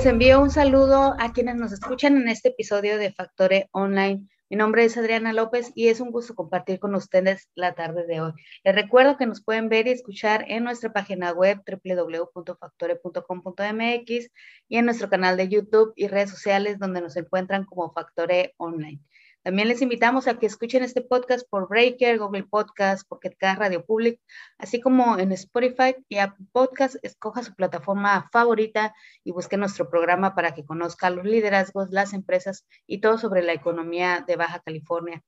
Les envío un saludo a quienes nos escuchan en este episodio de Factore Online. Mi nombre es Adriana López y es un gusto compartir con ustedes la tarde de hoy. Les recuerdo que nos pueden ver y escuchar en nuestra página web www.factore.com.mx y en nuestro canal de YouTube y redes sociales donde nos encuentran como Factore Online. También les invitamos a que escuchen este podcast por Breaker, Google Podcast, Pocket Cast, Radio Public, así como en Spotify y Apple Podcast. Escoja su plataforma favorita y busque nuestro programa para que conozca los liderazgos, las empresas y todo sobre la economía de Baja California.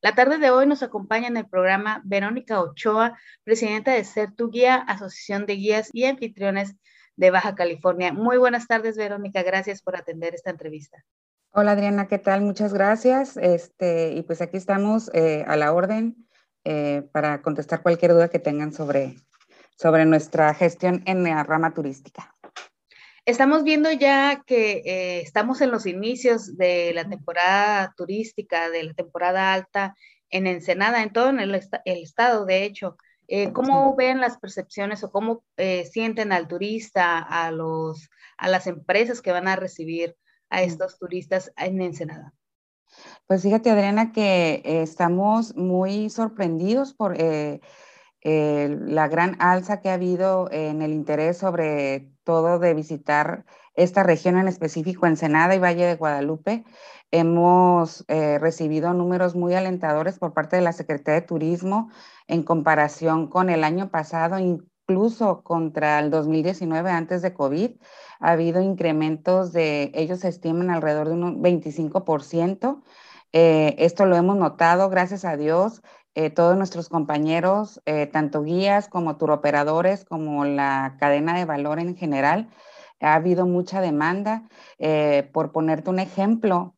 La tarde de hoy nos acompaña en el programa Verónica Ochoa, presidenta de Ser Tu Guía, Asociación de Guías y Anfitriones de Baja California. Muy buenas tardes, Verónica. Gracias por atender esta entrevista. Hola Adriana, ¿qué tal? Muchas gracias. Este, y pues aquí estamos eh, a la orden eh, para contestar cualquier duda que tengan sobre, sobre nuestra gestión en la rama turística. Estamos viendo ya que eh, estamos en los inicios de la temporada turística, de la temporada alta en Ensenada, en todo el, estado, de hecho. ¿Cómo ven las percepciones o cómo sienten al turista, a, los, a las empresas que van a recibir a estos turistas en Ensenada? Pues fíjate, Adriana, que estamos muy sorprendidos por eh, la gran alza que ha habido en el interés sobre todo de visitar esta región en específico, Ensenada y Valle de Guadalupe. Hemos eh, recibido números muy alentadores por parte de la Secretaría de Turismo en comparación con el año pasado, incluso contra el 2019 antes de COVID ha habido incrementos de, ellos estiman alrededor de un 25%. Eh, esto lo hemos notado, gracias a Dios. Eh, todos nuestros compañeros, eh, tanto guías como turoperadores, como la cadena de valor en general, ha habido mucha demanda. por ponerte un ejemplo,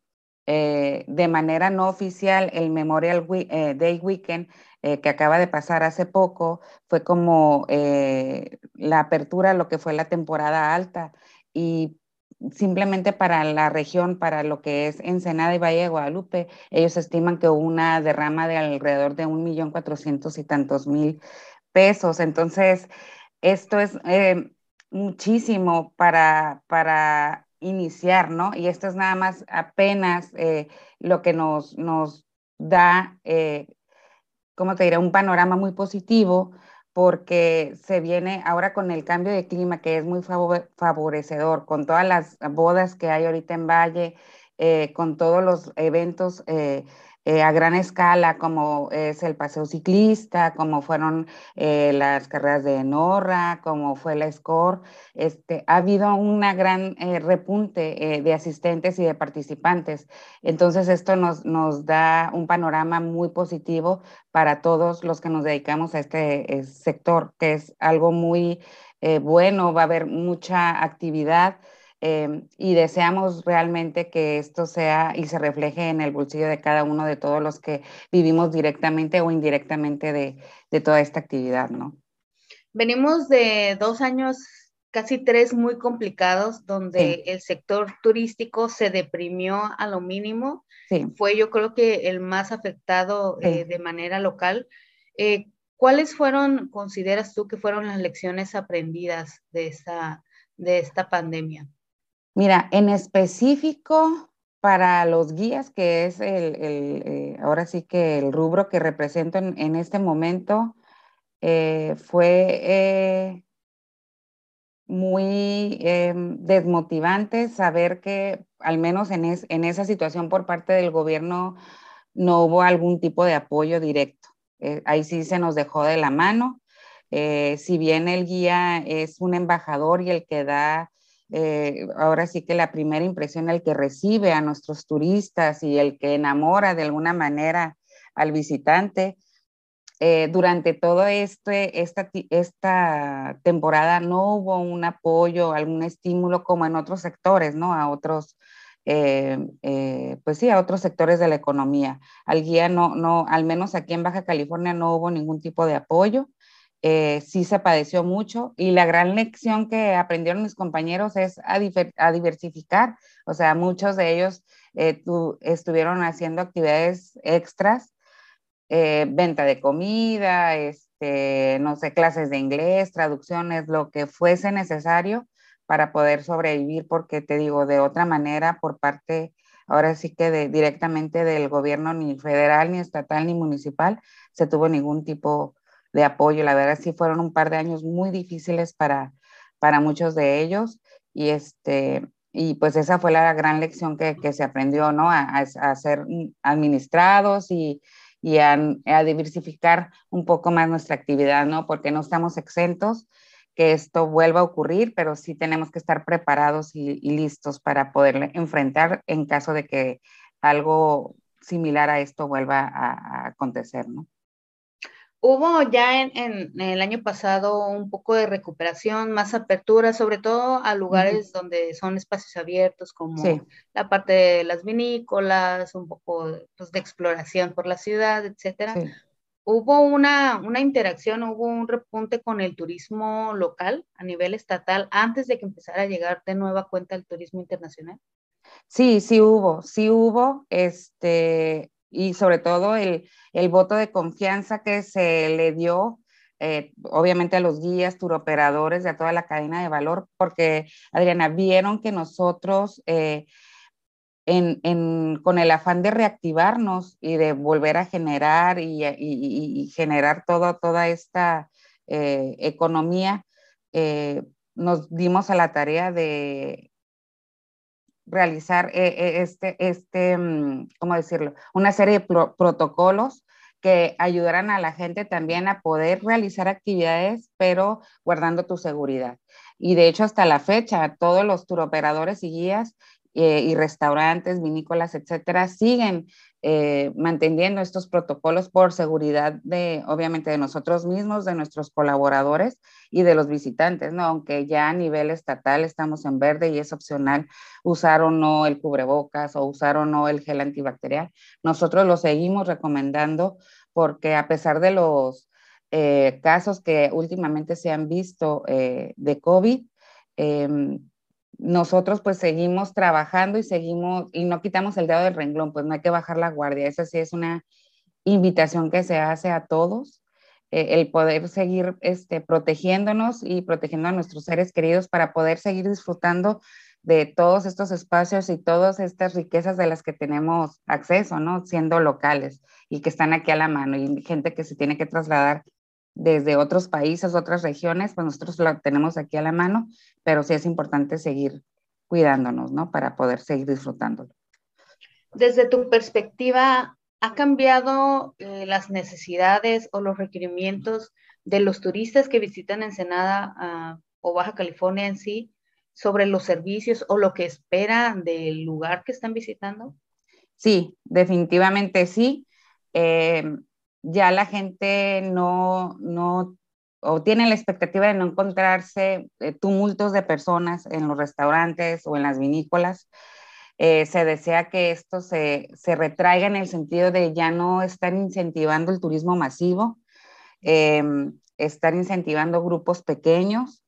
de manera no oficial, el Memorial Day Weekend que acaba de pasar hace poco fue como la apertura, lo que fue la temporada alta y simplemente para la región, para lo que es Ensenada y Valle de Guadalupe, ellos estiman que hubo una derrama de alrededor de un millón cuatrocientos y tantos mil pesos. Entonces, esto es eh, muchísimo para, para iniciar, ¿no? Y esto es nada más apenas eh, lo que nos, nos da, eh, ¿cómo te diré? Un panorama muy positivo porque se viene ahora con el cambio de clima que es muy favorecedor, con todas las bodas que hay ahorita en Valle, eh, con todos los eventos eh, eh, a gran escala, como es el paseo ciclista, como fueron eh, las carreras de Norra, como fue la SCORE. Este, ha habido una gran eh, repunte de asistentes y de participantes. Entonces, esto nos, nos da un panorama muy positivo para todos los que nos dedicamos a este sector, que es algo muy bueno, va a haber mucha actividad. Em, y deseamos realmente que esto sea y se refleje en el bolsillo de cada uno de todos los que vivimos directamente o indirectamente de, de toda esta actividad, ¿no? Venimos de dos años, casi tres muy complicados, donde el sector turístico se deprimió a lo mínimo. Sí. Fue yo creo que el más afectado eh, de manera local. Eh, ¿Cuáles fueron, consideras tú que fueron las lecciones aprendidas de esta, de esta pandemia? Mira, en específico para los guías, que es el, eh, ahora sí que el rubro que represento en, este momento, eh, fue eh, muy desmotivante saber que al menos en, en, esa situación por parte del gobierno no hubo algún tipo de apoyo directo. ahí sí se nos dejó de la mano. si bien el guía es un embajador y el que da eh, ahora sí que la primera impresión, el que recibe a nuestros turistas y el que enamora de alguna manera al visitante, eh, durante todo este, esta, esta temporada no hubo un apoyo, algún estímulo como en otros sectores, ¿no? A otros, eh, pues sí, a otros sectores de la economía. Al guía no, no, al menos aquí en Baja California no hubo ningún tipo de apoyo. Eh, sí se padeció mucho y la gran lección que aprendieron mis compañeros es a, diversificar. O sea, muchos de ellos eh, estuvieron haciendo actividades extras, eh, venta de comida, este, no sé, clases de inglés, traducciones, lo que fuese necesario para poder sobrevivir, porque te digo, de otra manera, por parte, ahora sí que de, directamente del gobierno ni federal, ni estatal, ni municipal, se tuvo ningún tipo de apoyo. La verdad sí fueron un par de años muy difíciles para, para muchos de ellos y este y pues esa fue la gran lección que, que se aprendió, ¿no? A, a, ser administrados y, y a, diversificar un poco más nuestra actividad, ¿no? Porque no estamos exentos que esto vuelva a ocurrir, pero sí tenemos que estar preparados y, y listos para poder enfrentar en caso de que algo similar a esto vuelva a, a acontecer, ¿no? Hubo ya en, en, el año pasado un poco de recuperación, más apertura, sobre todo a lugares uh -huh. donde son espacios abiertos, como sí. la parte de las vinícolas, un poco pues, de exploración por la ciudad, etcétera. Sí. Hubo una, una interacción, hubo un repunte con el turismo local a nivel estatal antes de que empezara a llegar de nueva cuenta el turismo internacional. Sí, sí hubo, sí hubo, este, y sobre todo el, el voto de confianza que se le dio eh, obviamente a los guías, turoperadores, de a toda la cadena de valor, porque, Adriana, vieron que nosotros, eh, en, en, con el afán de reactivarnos y de volver a generar y, y, y generar todo, toda esta eh, economía, nos dimos a la tarea de realizar eh, este, este, mm, ¿cómo decirlo? Una serie de pro protocolos que ayudaran a la gente también a poder realizar actividades, pero guardando tu seguridad. Y de hecho, hasta la fecha, todos los turoperadores y guías eh, y restaurantes, vinícolas, etcétera, siguen eh, manteniendo estos protocolos por seguridad de, obviamente, de nosotros mismos, de nuestros colaboradores y de los visitantes, ¿no? Aunque ya a nivel estatal estamos en verde y es opcional usar o no el cubrebocas o usar o no el gel antibacterial, nosotros lo seguimos recomendando porque a pesar de los eh, casos que últimamente se han visto eh, de COVID, eh, nosotros pues seguimos trabajando y seguimos y no quitamos el dedo del renglón, pues no hay que bajar la guardia. Esa sí es una invitación que se hace a todos, eh, el poder seguir este, protegiéndonos y protegiendo a nuestros seres queridos para poder seguir disfrutando de todos estos espacios y todas estas riquezas de las que tenemos acceso, ¿no? Siendo locales y que están aquí a la mano y gente que se tiene que trasladar desde otros países, otras regiones, pues nosotros lo tenemos aquí a la mano, pero sí es importante seguir cuidándonos, ¿no? Para poder seguir disfrutándolo. Desde tu perspectiva, ¿ha cambiado eh, las necesidades o los requerimientos de los turistas que visitan Ensenada uh, o Baja California en sí sobre los servicios o lo que esperan del lugar que están visitando? Sí, definitivamente sí. Eh, ya la gente no, no, o tiene la expectativa de no encontrarse eh, tumultos de personas en los restaurantes o en las vinícolas. Eh, se desea que esto se, se, retraiga en el sentido de ya no estar incentivando el turismo masivo, eh, estar incentivando grupos pequeños,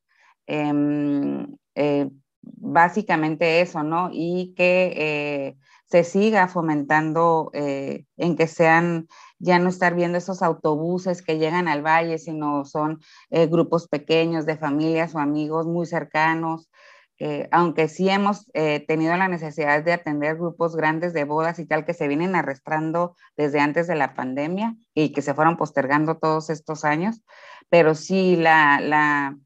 em, eh, básicamente eso, ¿no? Y que se siga fomentando en que sean ya no estar viendo esos autobuses que llegan al valle, sino son eh, grupos pequeños de familias o amigos muy cercanos. Eh, aunque sí hemos eh, tenido la necesidad de atender grupos grandes de bodas y tal que se vienen arrastrando desde antes de la pandemia y que se fueron postergando todos estos años, pero sí la, la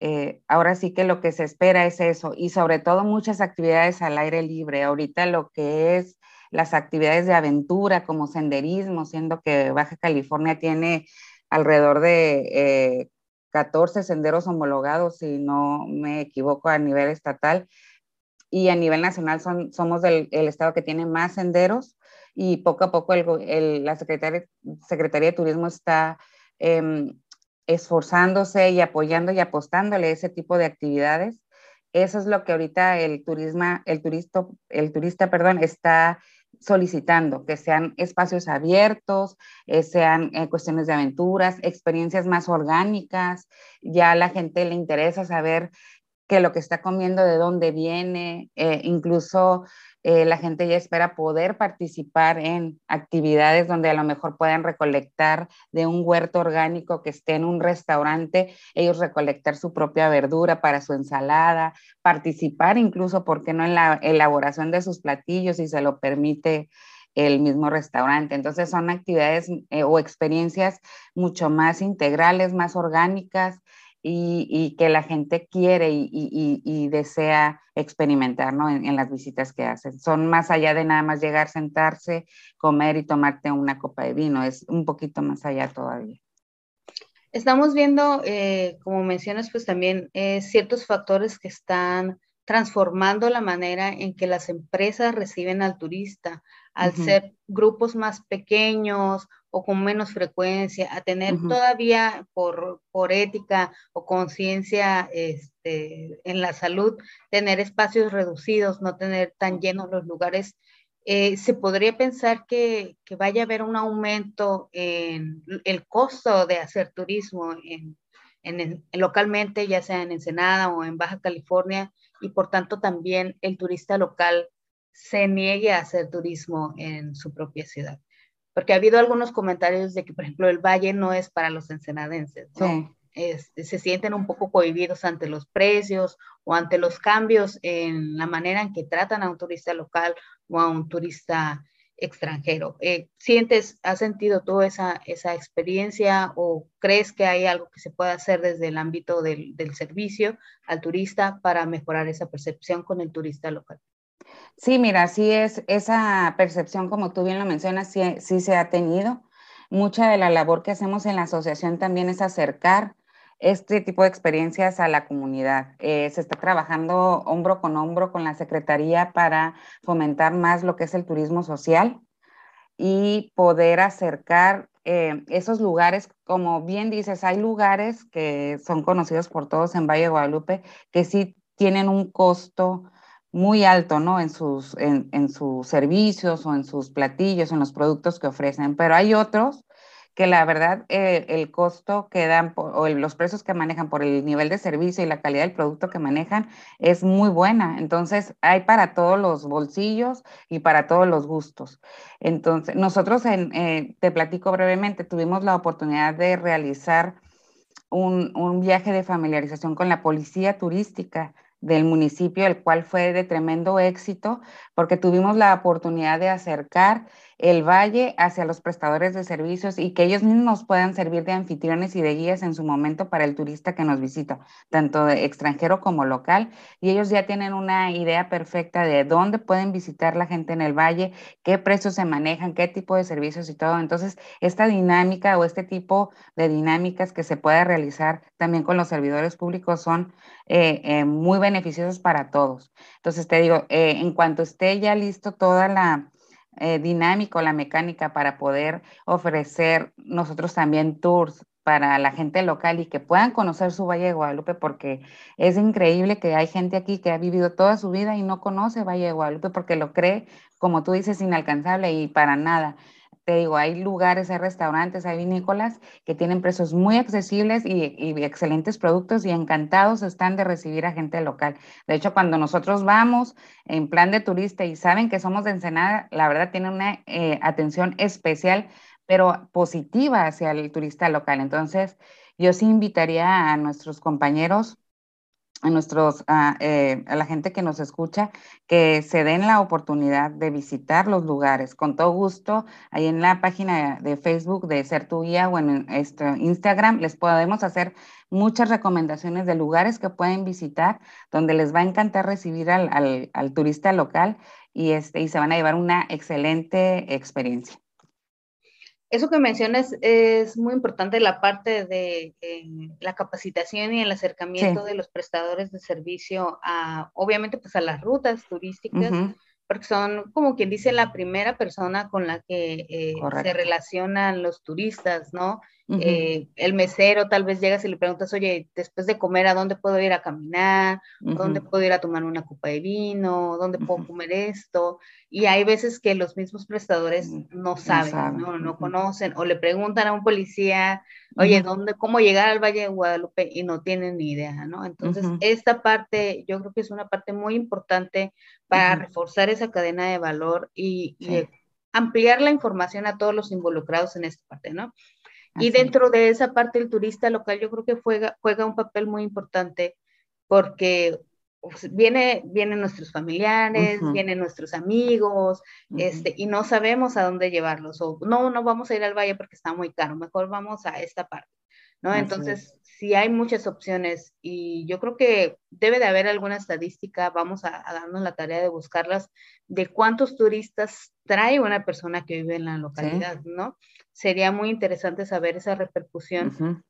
eh, ahora sí que lo que se espera es eso y sobre todo muchas actividades al aire libre. Ahorita lo que es las actividades de aventura como senderismo, siendo que Baja California tiene alrededor de eh, 14 senderos homologados, si no me equivoco, a nivel estatal. Y a nivel nacional son, somos del, el estado que tiene más senderos y poco a poco el, el, la Secretaría, Secretaría de Turismo está eh, esforzándose y apoyando y apostándole ese tipo de actividades. Eso es lo que ahorita el, turismo, el, turista, el turista perdón, está solicitando, que sean espacios abiertos, eh, sean eh, cuestiones de aventuras, experiencias más orgánicas, ya a la gente le interesa saber que lo que está comiendo, de dónde viene, eh, incluso eh, la gente ya espera poder participar en actividades donde a lo mejor puedan recolectar de un huerto orgánico que esté en un restaurante, ellos recolectar su propia verdura para su ensalada, participar incluso, ¿por qué no?, en la elaboración de sus platillos si se lo permite el mismo restaurante. Entonces son actividades eh, o experiencias mucho más integrales, más orgánicas y, que la gente quiere y, desea experimentar ¿no? en, las visitas que hacen. Son más allá de nada más llegar, sentarse, comer y tomarte una copa de vino, es un poquito más allá todavía. Estamos viendo, eh, como mencionas, pues también eh, ciertos factores que están transformando la manera en que las empresas reciben al turista, al ser grupos más pequeños o con menos frecuencia, a tener todavía por, por, ética o conciencia este, en la salud, tener espacios reducidos, no tener tan llenos los lugares. Eh, se podría pensar que, que, vaya a haber un aumento en el costo de hacer turismo en, en, localmente, ya sea en Ensenada o en Baja California, y por tanto también el turista local se niegue a hacer turismo en su propia ciudad. Porque ha habido algunos comentarios de que, por ejemplo, el valle no es para los ensenadenses, ¿no? Este, se sienten un poco cohibidos ante los precios o ante los cambios en la manera en que tratan a un turista local o a un turista extranjero. Eh, ¿Sientes, has sentido tú esa, esa experiencia o crees que hay algo que se pueda hacer desde el ámbito del, servicio al turista para mejorar esa percepción con el turista local? Sí, mira, sí es esa percepción, como tú bien lo mencionas, sí, sí se ha tenido. Mucha de la labor que hacemos en la asociación también es acercar este tipo de experiencias a la comunidad. Eh, se está trabajando hombro con hombro con la Secretaría para fomentar más lo que es el turismo social y poder acercar eh, esos lugares, como bien dices, hay lugares que son conocidos por todos en Valle de Guadalupe que sí tienen un costo muy alto, ¿no? En sus, en, en sus servicios o en sus platillos, en los productos que ofrecen, pero hay otros que la verdad eh, el costo que dan o los precios que manejan por el nivel de servicio y la calidad del producto que manejan es muy buena. Entonces, hay para todos los bolsillos y para todos los gustos. Entonces, nosotros, eh, te platico brevemente, tuvimos la oportunidad de realizar un, un viaje de familiarización con la policía turística del municipio, el cual fue de tremendo éxito porque tuvimos la oportunidad de acercar el valle hacia los prestadores de servicios y que ellos mismos puedan servir de anfitriones y de guías en su momento para el turista que nos visita, tanto extranjero como local. Y ellos ya tienen una idea perfecta de dónde pueden visitar la gente en el valle, qué precios se manejan, qué tipo de servicios y todo. Entonces, esta dinámica o este tipo de dinámicas que se puede realizar también con los servidores públicos son eh, eh, muy beneficiosos para todos. Entonces, te digo, eh, en cuanto esté ya listo toda la eh, dinámico la mecánica para poder ofrecer nosotros también tours para la gente local y que puedan conocer su Valle de Guadalupe, porque es increíble que hay gente aquí que ha vivido toda su vida y no conoce Valle de Guadalupe porque lo cree, como tú dices, inalcanzable y para nada te digo, hay lugares, hay restaurantes, hay vinícolas que tienen precios muy accesibles y, excelentes productos y encantados están de recibir a gente local. De hecho, cuando nosotros vamos en plan de turista y saben que somos de Ensenada, la verdad tienen una eh, atención especial, pero positiva hacia el turista local. Entonces, yo sí invitaría a nuestros compañeros a nuestros, eh, a, la gente que nos escucha, que se den la oportunidad de visitar los lugares. Con todo gusto, ahí en la página de Facebook de Ser Tu Guía o en este Instagram, les podemos hacer muchas recomendaciones de lugares que pueden visitar, donde les va a encantar recibir al, al, al turista local y, este, y se van a llevar una excelente experiencia. Eso que mencionas es muy importante, la parte de eh, la capacitación y el acercamiento de los prestadores de servicio a, obviamente, pues a las rutas turísticas, porque son como quien dice la primera persona con la que eh, se relacionan los turistas, ¿no? Eh, el mesero tal vez llegas y le preguntas, oye, después de comer, ¿a dónde puedo ir a caminar? ¿Dónde puedo ir a tomar una copa de vino? ¿Dónde puedo comer esto? Y hay veces que los mismos prestadores no saben, no, no, conocen, o le preguntan a un policía oye, ¿dónde, cómo llegar al Valle de Guadalupe? Y no tienen ni idea, ¿no? Entonces, esta parte, yo creo que es una parte muy importante para reforzar esa cadena de valor y, ampliar la información a todos los involucrados en esta parte, ¿no? Y dentro de esa parte, el turista local yo creo que juega, juega un papel muy importante porque pues, viene, vienen nuestros familiares, vienen nuestros amigos, este, y no sabemos a dónde llevarlos, o no, no vamos a ir al valle porque está muy caro, mejor vamos a esta parte, ¿no? Entonces, sí hay muchas opciones y yo creo que debe de haber alguna estadística, vamos a, darnos la tarea de buscarlas, de cuántos turistas trae una persona que vive en la localidad, ¿no? Sería muy interesante saber esa repercusión.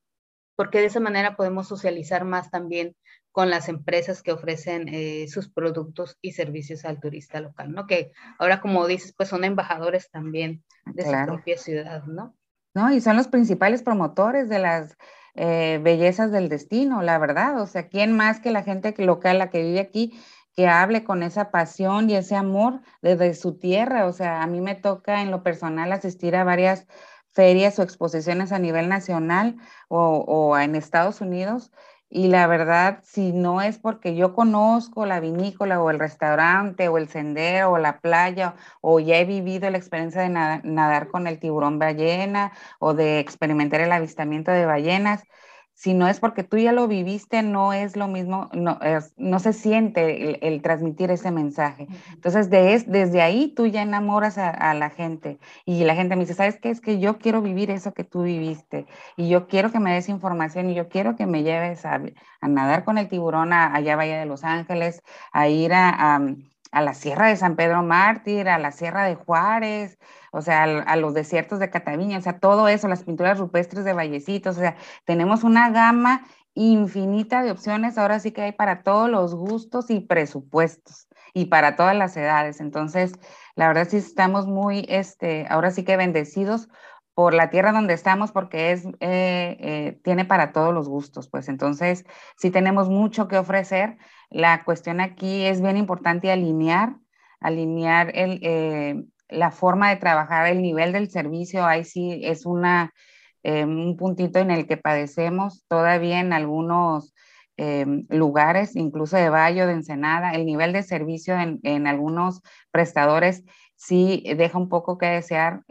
porque de esa manera podemos socializar más también con las empresas que ofrecen eh, sus productos y servicios al turista local, ¿no? Que ahora, como dices, pues son embajadores también de su propia ciudad, ¿no? No, y son los principales promotores de las eh, bellezas del destino, la verdad. O sea, ¿quién más que la gente local, la que vive aquí, que hable con esa pasión y ese amor desde su tierra? O sea, a mí me toca en lo personal asistir a varias ferias o exposiciones a nivel nacional o, o en Estados Unidos y la verdad, si no es porque yo conozco la vinícola o el restaurante o el sendero o la playa o ya he vivido la experiencia de nadar, con el tiburón ballena o de experimentar el avistamiento de ballenas, si no es porque tú ya lo viviste, no es lo mismo, no, no se siente el, transmitir ese mensaje. Entonces, de, desde ahí tú ya enamoras a, la gente y la gente me dice, ¿sabes qué? Es que yo quiero vivir eso que tú viviste y yo quiero que me des información y yo quiero que me lleves a, nadar con el tiburón a, allá Valle de Los Ángeles, a ir a a la Sierra de San Pedro Mártir, a la Sierra de Juárez, o sea, a, los desiertos de Cataviña, o sea, todo eso, las pinturas rupestres de Vallecitos, o sea, tenemos una gama infinita de opciones, ahora sí que hay para todos los gustos y presupuestos y para todas las edades. Entonces, la verdad sí estamos muy, este, ahora sí que bendecidos por la tierra donde estamos porque es, eh, eh, tiene para todos los gustos, pues entonces sí tenemos mucho que ofrecer. La cuestión aquí es bien importante alinear, alinear el, eh, la forma de trabajar, el nivel del servicio, ahí sí es una, un puntito en el que padecemos todavía en algunos lugares, incluso de Valle de Ensenada, el nivel de servicio en, en algunos prestadores sí deja un poco que desear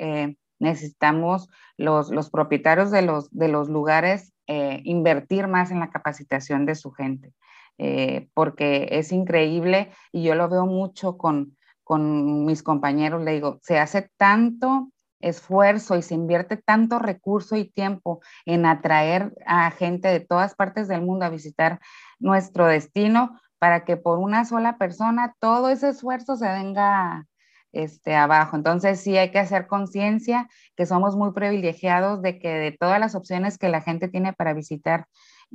necesitamos los, los propietarios de los, de los lugares eh, invertir más en la capacitación de su gente, eh, porque es increíble y yo lo veo mucho con, con mis compañeros, le digo, se hace tanto esfuerzo y se invierte tanto recurso y tiempo en atraer a gente de todas partes del mundo a visitar nuestro destino para que por una sola persona todo ese esfuerzo se venga este, abajo. Entonces sí hay que hacer conciencia que somos muy privilegiados de que de todas las opciones que la gente tiene para visitar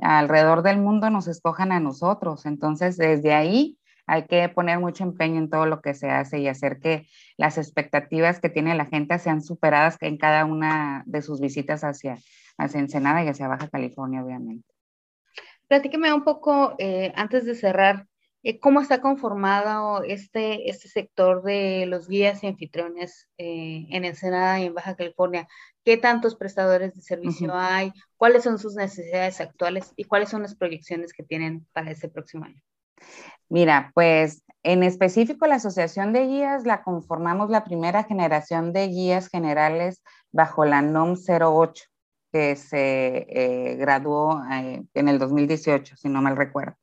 alrededor del mundo nos escojan a nosotros. Entonces desde ahí hay que poner mucho empeño en todo lo que se hace y hacer que las expectativas que tiene la gente sean superadas en cada una de sus visitas hacia, hacia Ensenada y hacia Baja California, obviamente. Platíqueme un poco, eh, antes de cerrar, eh, cómo está conformado este, este sector de los guías y anfitriones eh, en Ensenada y en Baja California. ¿Qué tantos prestadores de servicio hay? ¿Cuáles son sus necesidades actuales y cuáles son las proyecciones que tienen para este próximo año? Mira, pues en específico la Asociación de Guías la conformamos la primera generación de guías generales bajo la NOM 08, que se eh, graduó en el 2018, si no mal recuerdo.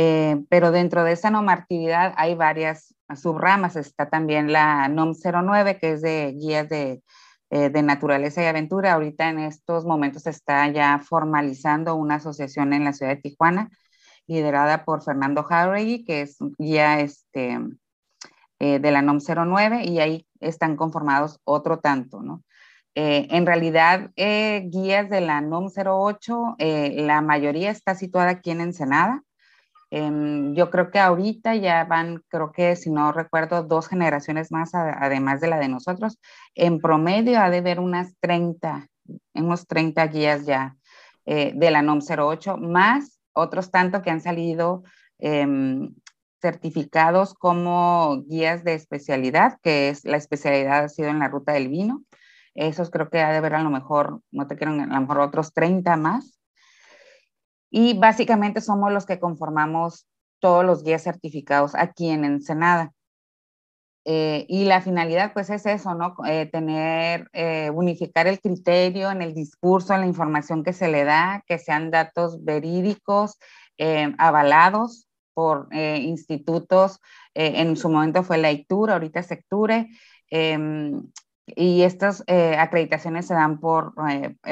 Eh, pero dentro de esa normatividad hay varias subramas. Está también la NOM 09, que es de guías de, eh, de naturaleza y aventura. Ahorita en estos momentos está ya formalizando una asociación en la ciudad de Tijuana, liderada por Fernando Jauregui, que es guía este, eh, de la NOM 09, y ahí están conformados otro tanto, ¿no? en realidad, guías de la NOM 08, la mayoría está situada aquí en Ensenada, Em, yo creo que ahorita ya van, creo que si no recuerdo, dos generaciones más, además de la de nosotros. En promedio ha de haber unas 30, unos 30 guías ya eh, de la NOM 08, más otros tanto que han salido em, certificados como guías de especialidad, que es la especialidad ha sido en la ruta del vino. Esos creo que ha de haber a lo mejor, no te quiero, a lo mejor otros 30 más. Y básicamente somos los que conformamos todos los guías certificados aquí en Ensenada. Eh, y la finalidad, pues, es eso, ¿no? Eh, tener, eh, unificar el criterio en el discurso, en la información que se le da, que sean datos verídicos, avalados por institutos, en su momento fue la ICTUR, ahorita es Secture, em, y estas acreditaciones se dan por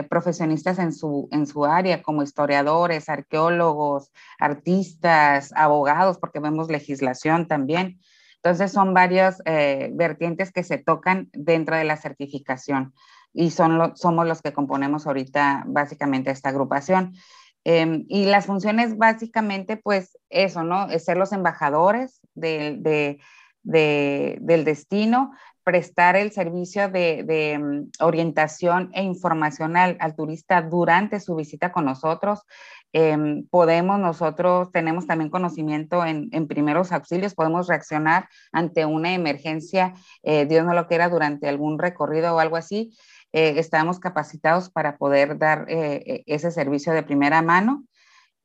profesionistas en su, en su área, como historiadores, arqueólogos, artistas, abogados, porque vemos legislación también. Entonces son varias eh, vertientes que se tocan dentro de la certificación y son somos los que componemos ahorita básicamente esta agrupación. Em, y las funciones básicamente, pues eso, ¿no? Es ser los embajadores del destino, prestar el servicio de, mm, orientación e información al, turista durante su visita con nosotros. Em, podemos nosotros, tenemos también conocimiento en, primeros auxilios, podemos reaccionar ante una emergencia, eh, Dios no lo quiera, durante algún recorrido o algo así. Eh, estamos capacitados para poder dar eh, ese servicio de primera mano.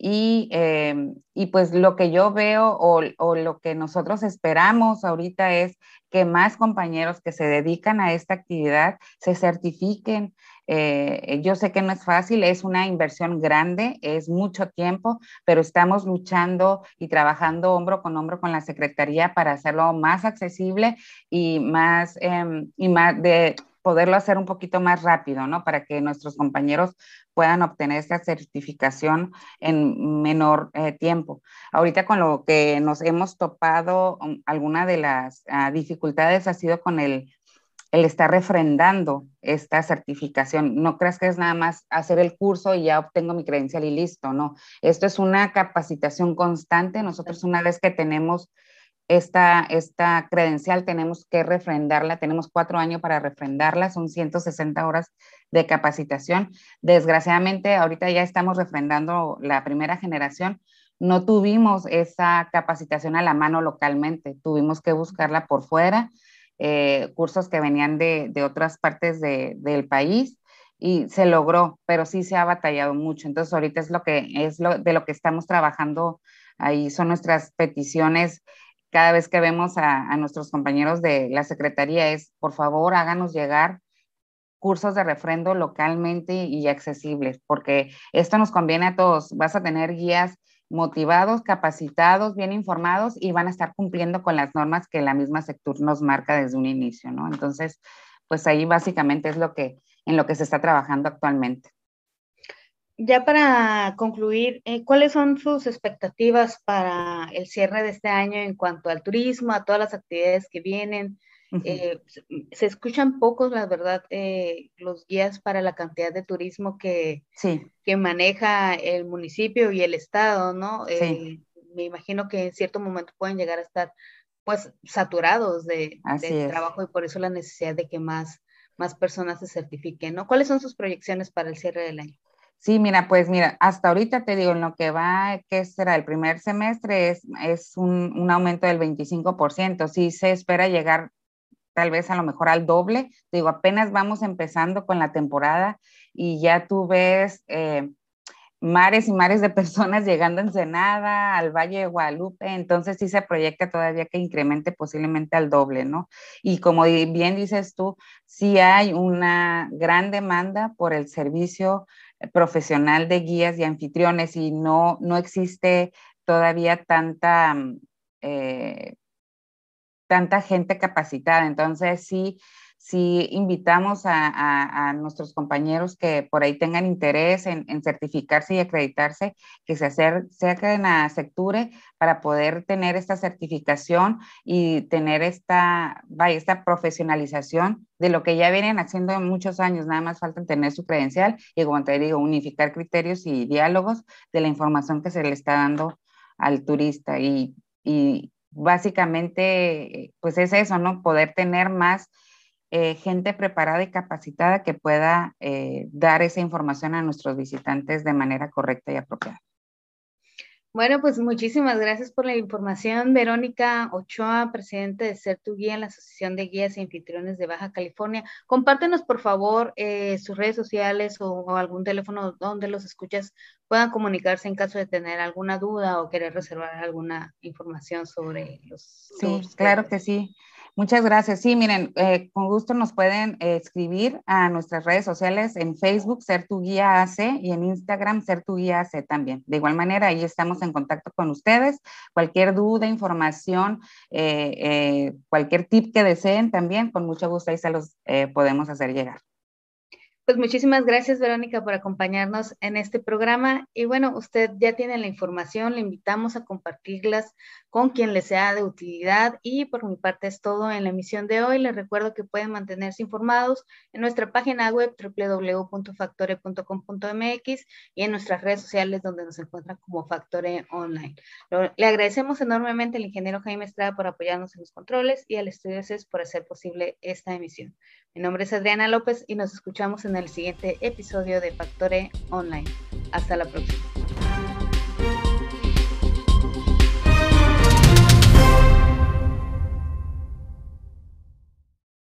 Y, y, pues lo que yo veo o, o, lo que nosotros esperamos ahorita es que más compañeros que se dedican a esta actividad se certifiquen. Eh, yo sé que no es fácil, es una inversión grande, es mucho tiempo, pero estamos luchando y trabajando hombro con hombro con la Secretaría para hacerlo más accesible y más, em, y más de poderlo hacer un poquito más rápido, ¿no? Para que nuestros compañeros puedan obtener esta certificación en menor eh, tiempo. Ahorita con lo que nos hemos topado, um, alguna de las ah, dificultades ha sido con el, el estar refrendando esta certificación. No creas que es nada más hacer el curso y ya obtengo mi credencial y listo, no. Esto es una capacitación constante. Nosotros una vez que tenemos esta, esta credencial tenemos que refrendarla, tenemos cuatro años para refrendarla, son 160 horas de capacitación. Desgraciadamente, ahorita ya estamos refrendando la primera generación. No tuvimos esa capacitación a la mano localmente, tuvimos que buscarla por fuera, eh, cursos que venían de, de otras partes de, del país y se logró, pero sí se ha batallado mucho. Entonces, ahorita es lo que es lo, de lo que estamos trabajando ahí, son nuestras peticiones cada vez que vemos a, nuestros compañeros de la Secretaría es, por favor, háganos llegar cursos de refrendo localmente y accesibles, porque esto nos conviene a todos. Vas a tener guías motivados, capacitados, bien informados y van a estar cumpliendo con las normas que la misma sector nos marca desde un inicio, ¿no? Entonces, pues ahí básicamente es lo que en lo que se está trabajando actualmente. Ya para concluir, eh, ¿cuáles son sus expectativas para el cierre de este año en cuanto al turismo, a todas las actividades que vienen? Eh, se escuchan pocos, la verdad, eh, los guías para la cantidad de turismo que, que maneja el municipio y el estado, ¿no? me imagino que en cierto momento pueden llegar a estar pues saturados de, trabajo y por eso la necesidad de que más, más personas se certifiquen, ¿no? ¿Cuáles son sus proyecciones para el cierre del año? Sí, mira, pues mira, hasta ahorita te digo, en lo que va, que será el primer semestre, es, es un, un, aumento del 25%. Sí se espera llegar tal vez a lo mejor al doble. Te digo, apenas vamos empezando con la temporada y ya tú ves eh, mares y mares de personas llegando a Ensenada, al Valle de Guadalupe, entonces sí se proyecta todavía que incremente posiblemente al doble, ¿no? Y como bien dices tú, sí hay una gran demanda por el servicio profesional de guías y anfitriones y no, no existe todavía tanta, eh, tanta gente capacitada. Entonces, sí, si invitamos a, nuestros compañeros que por ahí tengan interés en, certificarse y acreditarse, que se acerquen a Secture para poder tener esta certificación y tener esta, vaya, esta profesionalización de lo que ya vienen haciendo en muchos años. Nada más falta tener su credencial y, como te digo, unificar criterios y diálogos de la información que se le está dando al turista. Y básicamente, pues es eso, ¿no? Poder tener más eh, gente preparada y capacitada que pueda eh, dar esa información a nuestros visitantes de manera correcta y apropiada. Bueno, pues muchísimas gracias por la información, Verónica Ochoa, presidente de Ser Tu Guía en la Asociación de Guías y Anfitriones de Baja California. Compártenos, por favor, eh, sus redes sociales o, algún teléfono donde los escuchas puedan comunicarse en caso de tener alguna duda o querer reservar alguna información sobre los. Sí, claro que sí. Muchas gracias. Sí, miren, eh, con gusto nos pueden eh, escribir a nuestras redes sociales en Facebook, Ser Tu Guía AC, y en Instagram, Ser Tu Guía AC también. De igual manera, ahí estamos en contacto con ustedes. Cualquier duda, información, eh, cualquier tip que deseen también, con mucho gusto ahí se los podemos hacer llegar. Pues muchísimas gracias, Verónica, por acompañarnos en este programa. Y bueno, usted ya tiene la información, le invitamos a compartirlas con quien le sea de utilidad. Y por mi parte es todo en la emisión de hoy. Les recuerdo que pueden mantenerse informados en nuestra página web www.factore.com.mx y en nuestras redes sociales donde nos encuentran como Factore Online. Le agradecemos enormemente al ingeniero Jaime Estrada por apoyarnos en los controles y al Estudio CES por hacer posible esta emisión. Mi nombre es Adriana López y nos escuchamos en el siguiente episodio de Factore Online. Hasta la próxima.